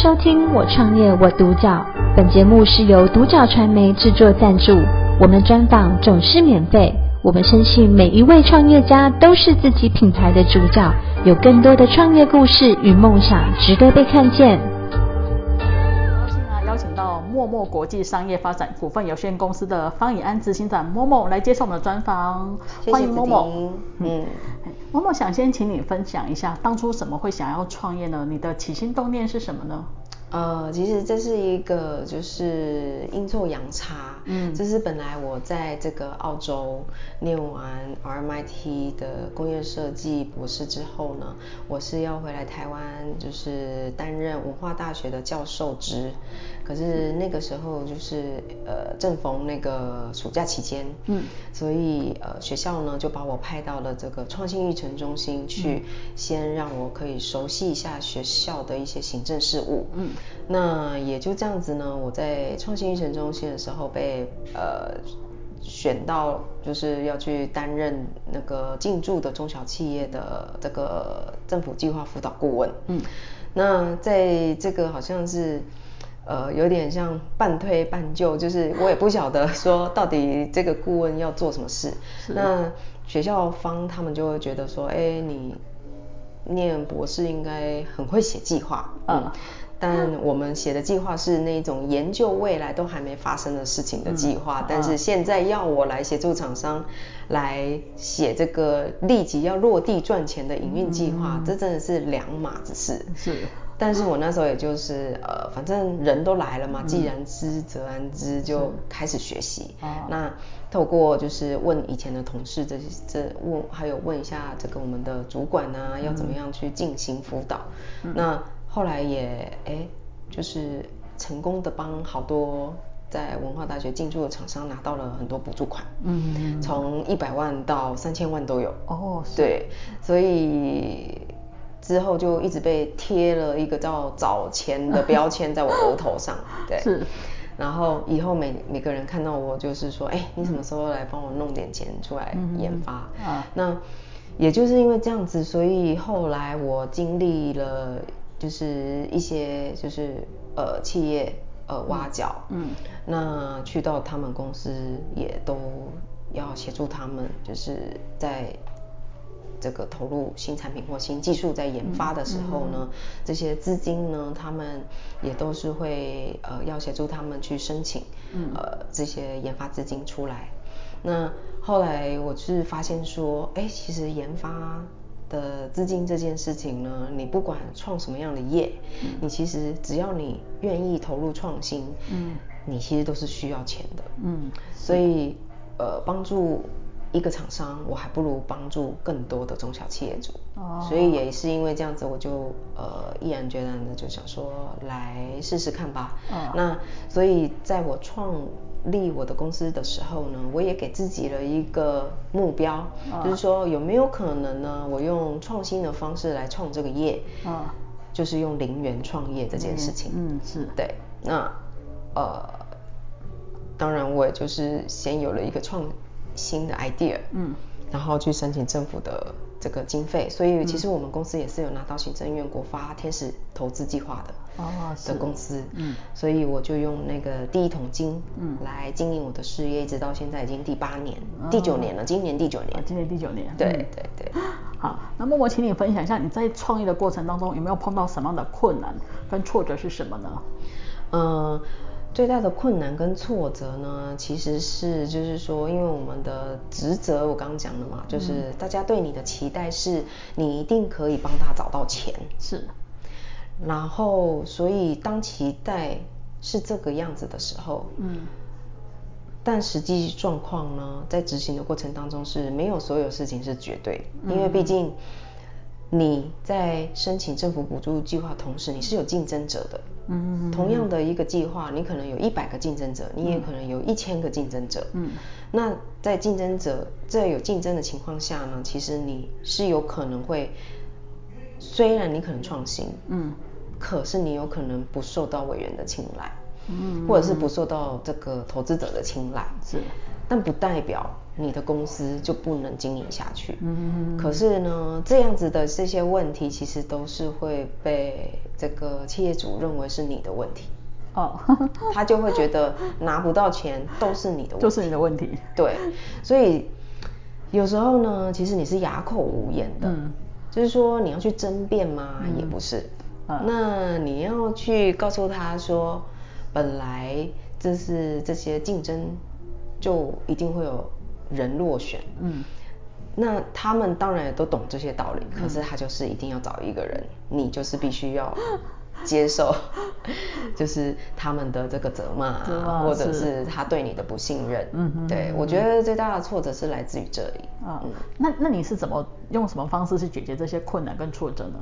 收听我创业我独角，本节目是由独角传媒制作赞助，我们专访总是免费。我们深信每一位创业家都是自己品牌的主角，有更多的创业故事与梦想值得被看见。很高兴啊，邀请到默默国际商业发展股份有限公司的方以安执行长默默来接受我们的专访，欢迎默默。嗯，默默想先请你分享一下，当初怎么会想要创业呢？你的起心动念是什么呢？呃，其实这是一个就是阴错阳差，嗯，就是本来我在这个澳洲念完 RMIT 的工业设计博士之后呢，我是要回来台湾，就是担任文化大学的教授职。可是那个时候就是呃正逢那个暑假期间，嗯，所以呃学校呢就把我派到了这个创新育成中心去，先让我可以熟悉一下学校的一些行政事务，嗯，那也就这样子呢，我在创新育成中心的时候被呃选到，就是要去担任那个进驻的中小企业的这个政府计划辅导顾问，嗯，那在这个好像是。呃，有点像半推半就，就是我也不晓得说到底这个顾问要做什么事。是那学校方他们就会觉得说，哎，你念博士应该很会写计划，嗯，嗯，但我们写的计划是那种研究未来都还没发生的事情的计划，嗯，但是现在要我来协助厂商来写这个立即要落地赚钱的营运计划，嗯，这真的是两码子事。是。但是我那时候也就是呃，反正人都来了嘛，既然知则安之，就开始学习。那透过就是问以前的同事，这这问还有问一下这个我们的主管啊，要怎么样去进行辅导。那后来也哎，就是成功的帮好多在文化大学进驻的厂商拿到了很多补助款。嗯，从一百万到三千万都有。哦，对，所以。之后就一直被贴了一个叫早钱的标签在我额头上，对，是。然后以后每每个人看到我就是说，哎，你什么时候来帮我弄点钱出来研发？啊、嗯，那也就是因为这样子，所以后来我经历了就是一些就是呃企业呃挖角，嗯，那去到他们公司也都要协助他们，就是在。这个投入新产品或新技术在研发的时候呢，嗯嗯、这些资金呢，他们也都是会呃要协助他们去申请，嗯、呃这些研发资金出来。那后来我是发现说，哎，其实研发的资金这件事情呢，你不管创什么样的业，嗯、你其实只要你愿意投入创新，嗯，你其实都是需要钱的，嗯，所以呃帮助。一个厂商，我还不如帮助更多的中小企业主，哦、所以也是因为这样子，我就呃毅然决然的就想说来试试看吧。哦、那所以在我创立我的公司的时候呢，我也给自己了一个目标，哦、就是说有没有可能呢，我用创新的方式来创这个业，哦、就是用零元创业这件事情。嗯，是对。那呃，当然我也就是先有了一个创。新的 idea，嗯，然后去申请政府的这个经费，所以其实我们公司也是有拿到行政院国发天使投资计划的哦的公司，嗯，所以我就用那个第一桶金，嗯，来经营我的事业，一直到现在已经第八年、第九年了，今年第九年，今年第九年，对对对。好，那默默，请你分享一下你在创业的过程当中有没有碰到什么样的困难跟挫折是什么呢？嗯。最大的困难跟挫折呢，其实是就是说，因为我们的职责，我刚刚讲了嘛，就是大家对你的期待是，你一定可以帮他找到钱，是。然后，所以当期待是这个样子的时候，嗯，但实际状况呢，在执行的过程当中是没有所有事情是绝对，因为毕竟。你在申请政府补助计划同时，你是有竞争者的。嗯，同样的一个计划，你可能有一百个竞争者，你也可能有一千个竞争者。嗯，那在竞争者在有竞争的情况下呢，其实你是有可能会，虽然你可能创新，嗯，可是你有可能不受到委员的青睐，嗯，或者是不受到这个投资者的青睐。是，但不代表你的公司就不能经营下去。嗯，可是呢，这样子的这些问题，其实都是会被这个企业主认为是你的问题。哦，他就会觉得拿不到钱都是你的问题，都是你的问题。对，所以有时候呢，其实你是哑口无言的。嗯，就是说你要去争辩吗？嗯，也不是。嗯，那你要去告诉他说，本来这是这些竞争。就一定会有人落选，嗯，那他们当然也都懂这些道理，嗯，可是他就是一定要找一个人，你就是必须要 接受，就是他们的这个责骂啊，或者是他对你的不信任，嗯嗯，对，我觉得最大的挫折是来自于这里，啊，嗯，那那你是怎么用什么方式去解决这些困难跟挫折呢？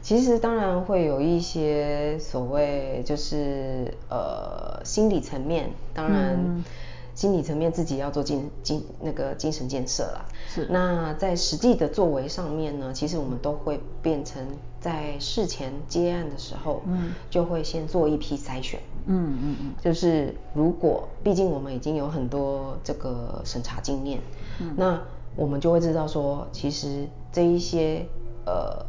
其实当然会有一些所谓就是呃心理层面，当然。嗯心理层面自己要做精精那个精神建设啦。是。那在实际的作为上面呢，其实我们都会变成在事前接案的时候，嗯，就会先做一批筛选。嗯嗯嗯。就是如果毕竟我们已经有很多这个审查经验，嗯，那我们就会知道说，其实这一些呃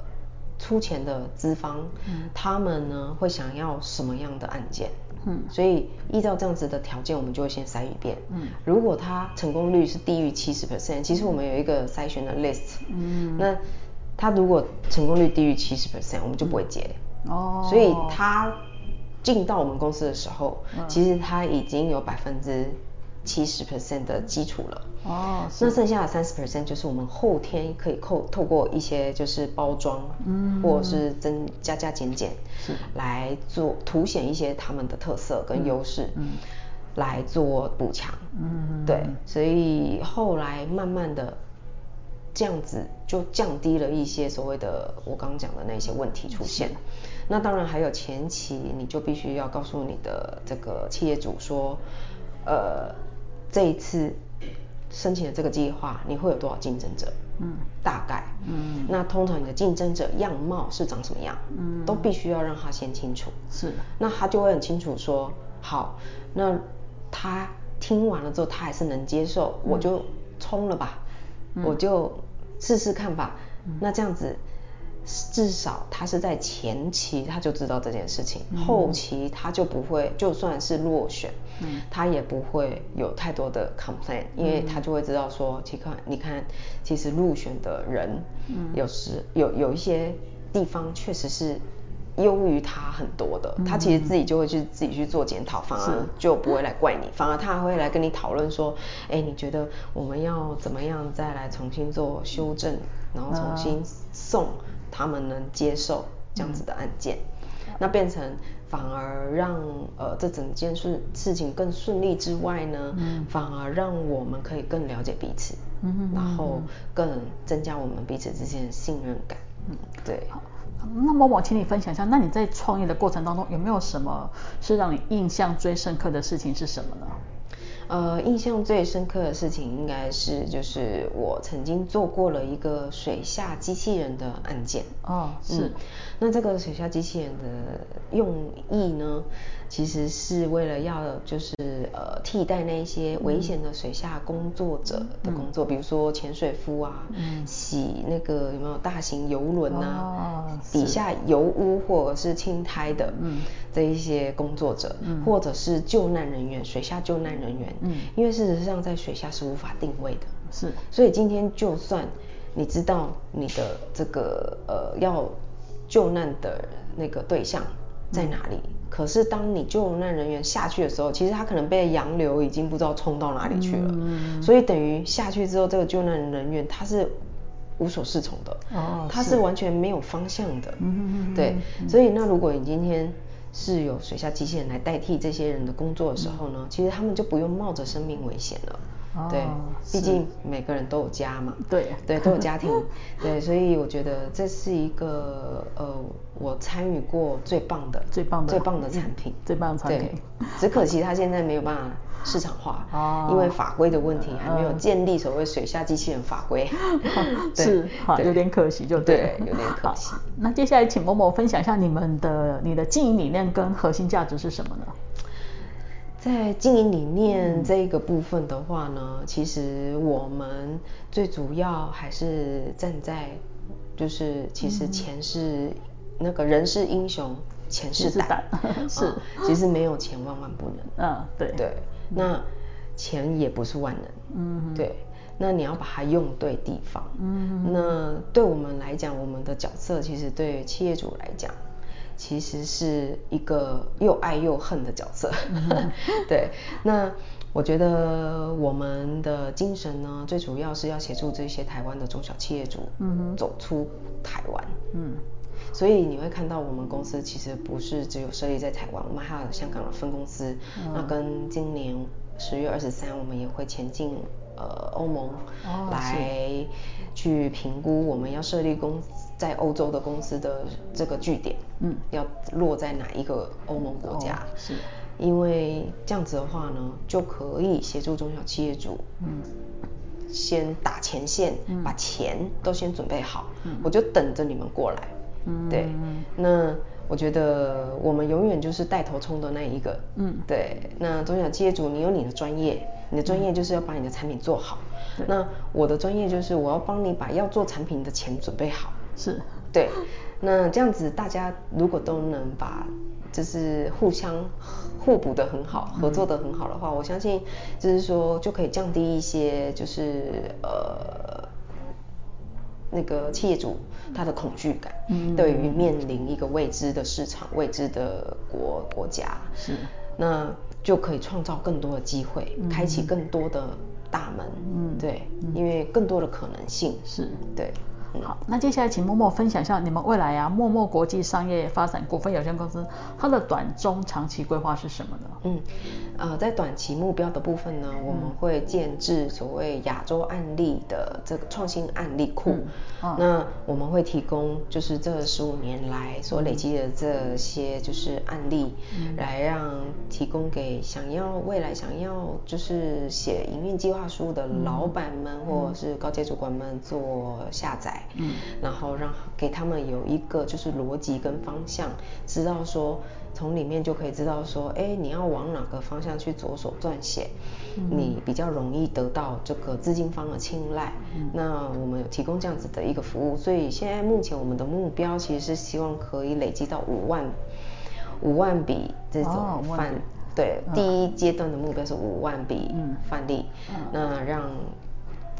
出钱的资方，嗯，他们呢会想要什么样的案件？嗯，所以依照这样子的条件，我们就会先筛一遍。嗯，如果他成功率是低于七十 percent，其实我们有一个筛选的 list。嗯，那他如果成功率低于七十 percent，我们就不会接。哦，所以他进到我们公司的时候，其实他已经有百分之七十 percent 的基础了。哦，那剩下的三十 percent 就是我们后天可以扣透过一些就是包装，嗯，或者是增加加减减，是。来做凸显一些他们的特色跟优势，嗯，来做补强，嗯，对，所以后来慢慢的这样子就降低了一些所谓的我刚刚讲的那些问题出现。那当然还有前期你就必须要告诉你的这个企业主说，呃，这一次。申请的这个计划，你会有多少竞争者？嗯，大概，嗯，那通常你的竞争者样貌是长什么样？嗯，都必须要让他先清楚。是，那他就会很清楚说，好，那他听完了之后，他还是能接受，嗯、我就冲了吧，嗯、我就试试看吧。嗯、那这样子。至少他是在前期他就知道这件事情，嗯、后期他就不会，就算是落选，嗯、他也不会有太多的 complaint，因为他就会知道说，其看你看，其实入选的人，嗯、有时有有一些地方确实是优于他很多的，嗯、他其实自己就会去自己去做检讨，反而就不会来怪你，反而他还会来跟你讨论说，哎，你觉得我们要怎么样再来重新做修正，然后重新送。嗯他们能接受这样子的案件，嗯、那变成反而让呃这整件事事情更顺利之外呢，嗯、反而让我们可以更了解彼此，然后更增加我们彼此之间的信任感。嗯，对。好，那么我请你分享一下，那你在创业的过程当中有没有什么是让你印象最深刻的事情是什么呢？呃，印象最深刻的事情应该是，就是我曾经做过了一个水下机器人的案件。哦，是。嗯，那这个水下机器人的用意呢，其实是为了要就是呃替代那些危险的水下工作者的工作，嗯、比如说潜水夫啊，嗯、洗那个有没有大型游轮啊，哦、底下油污或者是青苔的，嗯，这一些工作者，嗯、或者是救难人员，水下救难人员。嗯，因为事实上在水下是无法定位的，是，所以今天就算你知道你的这个呃要救难的那个对象在哪里，嗯、可是当你救难人员下去的时候，其实他可能被洋流已经不知道冲到哪里去了，嗯、所以等于下去之后，这个救难人员他是无所适从的，哦，他是完全没有方向的，嗯。对，所以那如果你今天。是有水下机器人来代替这些人的工作的时候呢，嗯、其实他们就不用冒着生命危险了。哦、对，毕竟每个人都有家嘛。对 对，都有家庭。对，所以我觉得这是一个呃，我参与过最棒的、最棒的、最棒的产品，最棒的产品。只可惜他现在没有办法市场化，哦、因为法规的问题还没有建立所谓水下机器人法规。嗯、对是，好，有点可惜，就对，对，有点可惜。那接下来请 Momo 分享一下你们的你的经营理念跟核心价值是什么呢？在经营理念这一个部分的话呢，嗯、其实我们最主要还是站在，就是其实钱是、嗯、那个人是英雄，钱是胆，是、哦，其实没有钱万万不能。嗯，对。对，那钱也不是万能。嗯，对，那你要把它用对地方。嗯，那对我们来讲，我们的角色其实对企业主来讲。其实是一个又爱又恨的角色，对。那我觉得我们的精神呢，最主要是要协助这些台湾的中小企业主，嗯，走出台湾，嗯。所以你会看到我们公司其实不是只有设立在台湾，我们还有香港的分公司。那跟今年十月二十三，我们也会前进呃欧盟，来去评估我们要设立公司。在欧洲的公司的这个据点，嗯，要落在哪一个欧盟国家？哦、是，因为这样子的话呢，就可以协助中小企业主，嗯，先打前线，嗯、把钱都先准备好，嗯，我就等着你们过来，嗯，对，那我觉得我们永远就是带头冲的那一个，嗯，对，那中小企业主，你有你的专业，你的专业就是要把你的产品做好，嗯、那我的专业就是我要帮你把要做产品的钱准备好。是。对，那这样子大家如果都能把就是互相互补的很好，合作的很好的话，嗯、我相信就是说就可以降低一些就是呃那个企业主他的恐惧感，嗯，对于面临一个未知的市场、未知的国国家，是，那就可以创造更多的机会，嗯、开启更多的大门，嗯，对，嗯、因为更多的可能性。是。对。好，那接下来请默默分享一下你们未来啊，默默国际商业发展股份有限公司它的短中长期规划是什么呢？嗯，呃，在短期目标的部分呢，我们会建制所谓亚洲案例的这个创新案例库。那我们会提供就是这十五年来所累积的这些就是案例，嗯、来让提供给想要未来想要就是写营运计划书的老板们、嗯、或者是高阶主管们做下载。嗯，然后让给他们有一个就是逻辑跟方向，知道说从里面就可以知道说，哎，你要往哪个方向去着手撰写，嗯、你比较容易得到这个资金方的青睐。嗯、那我们有提供这样子的一个服务，所以现在目前我们的目标其实是希望可以累积到五万五万笔这种范，哦、对，嗯、第一阶段的目标是五万笔范例，嗯、那让。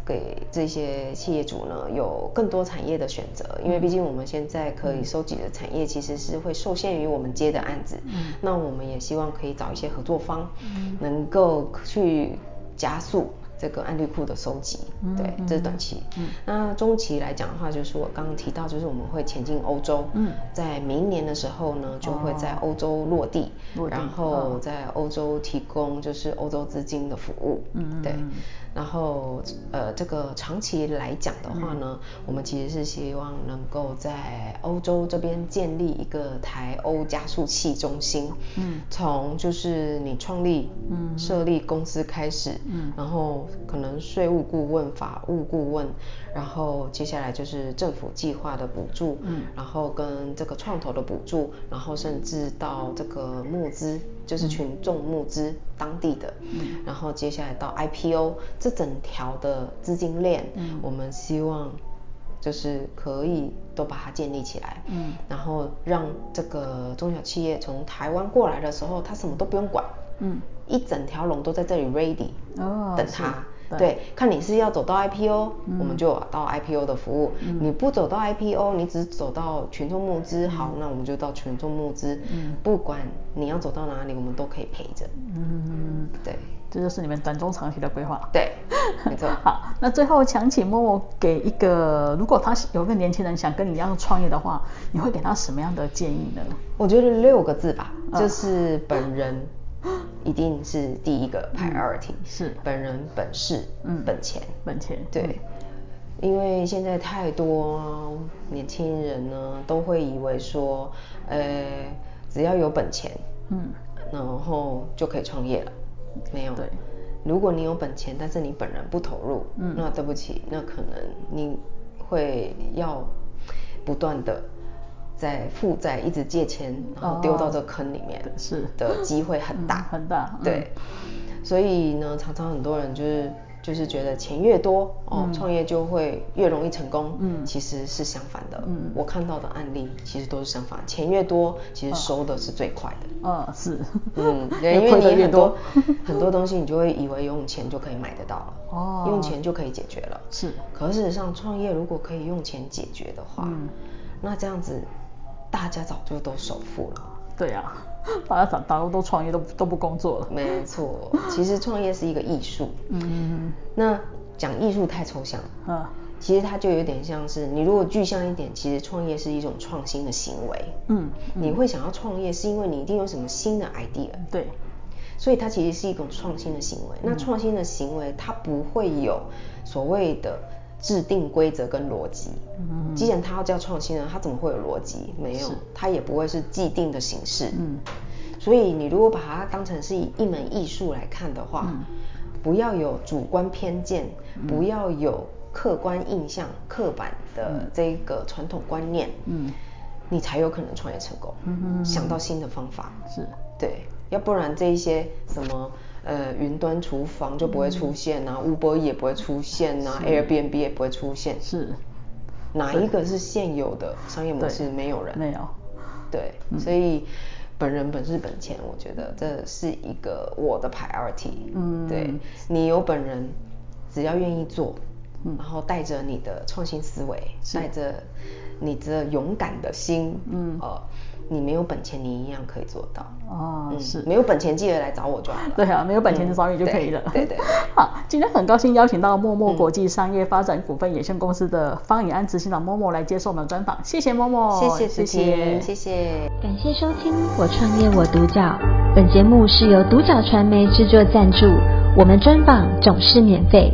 给这些企业主呢，有更多产业的选择，因为毕竟我们现在可以收集的产业其实是会受限于我们接的案子，嗯，那我们也希望可以找一些合作方，嗯，能够去加速。这个案例库的收集，对，这是短期。嗯，那中期来讲的话，就是我刚刚提到，就是我们会前进欧洲。嗯，在明年的时候呢，就会在欧洲落地，然后在欧洲提供就是欧洲资金的服务。嗯，对。然后呃，这个长期来讲的话呢，我们其实是希望能够在欧洲这边建立一个台欧加速器中心。嗯，从就是你创立、嗯，设立公司开始，嗯，然后。可能税务顾问、法务顾问，然后接下来就是政府计划的补助，嗯，然后跟这个创投的补助，然后甚至到这个募资，就是群众募资当地的，嗯，然后接下来到 IPO 这整条的资金链，嗯，我们希望就是可以都把它建立起来，嗯，然后让这个中小企业从台湾过来的时候，他什么都不用管，嗯。一整条龙都在这里 ready，哦，等他，对，对，看你是要走到 IPO，嗯，我们就到 IPO 的服务。嗯，你不走到 IPO，你只走到群众募资，好，那我们就到群众募资。嗯，不管你要走到哪里，我们都可以陪着。嗯，对，这就是你们短中长期的规划。对，没错。好，那最后想请默默给一个，如果他有个年轻人想跟你一样创业的话，你会给他什么样的建议呢？我觉得六个字吧，就是本人。一定是第一个 priority，嗯、是。本人本事，嗯，本钱，本钱，对，嗯、因为现在太多年轻人呢，都会以为说，呃，只要有本钱，嗯，然后就可以创业了，没有，对，如果你有本钱，但是你本人不投入，嗯，那对不起，那可能你会要不断的在负债，一直借钱，然后丢到这个坑里面，是的机会很大，嗯、很大。对，所以呢，常常很多人就是就是觉得钱越多哦，创业就会越容易成功。嗯，其实是相反的。嗯，我看到的案例其实都是相反，钱越多，其实收的是最快的。嗯，是。嗯，因为你很多很多东西，你就会以为用钱就可以买得到了。哦，用钱就可以解决了。是。可事实上，创业如果可以用钱解决的话，那这样子。大家早就都首富了。对呀、啊，大家早大家都创业都都不工作了。没错，其实创业是一个艺术。嗯嗯嗯。那讲艺术太抽象。嗯。其实它就有点像是，你如果具象一点，其实创业是一种创新的行为。嗯。嗯，你会想要创业，是因为你一定有什么新的 idea。对。所以它其实是一种创新的行为。嗯、那创新的行为，它不会有所谓的。制定规则跟逻辑，嗯，既然他要叫创新呢，他怎么会有逻辑？没有，他也不会是既定的形式。嗯，所以你如果把它当成是一门艺术来看的话，嗯，不要有主观偏见，嗯，不要有客观印象、刻板的这个传统观念，嗯，你才有可能创业成功。嗯，想到新的方法，是对，要不然这一些什么。呃，云端厨房就不会出现啊，Uber 也不会出现啊，Airbnb 也不会出现。是，哪一个是现有的商业模式？没有人。没有。对，嗯、所以本人本是本钱，我觉得这是一个我的 priority。嗯。对，你有本人，只要愿意做，嗯、然后带着你的创新思维，带着你的勇敢的心，嗯，呃你没有本钱，你一样可以做到。哦，是。没有本钱，记得来找我就好了。对啊，没有本钱就找你就可以了。嗯、对，对对。好，今天很高兴邀请到默默国际商业发展股份有限公司的方以安执行长默默来接受我们的专访。谢谢默默。谢谢谢谢谢谢。感谢收听我创业我独角。本节目是由独角传媒制作赞助，我们专访总是免费。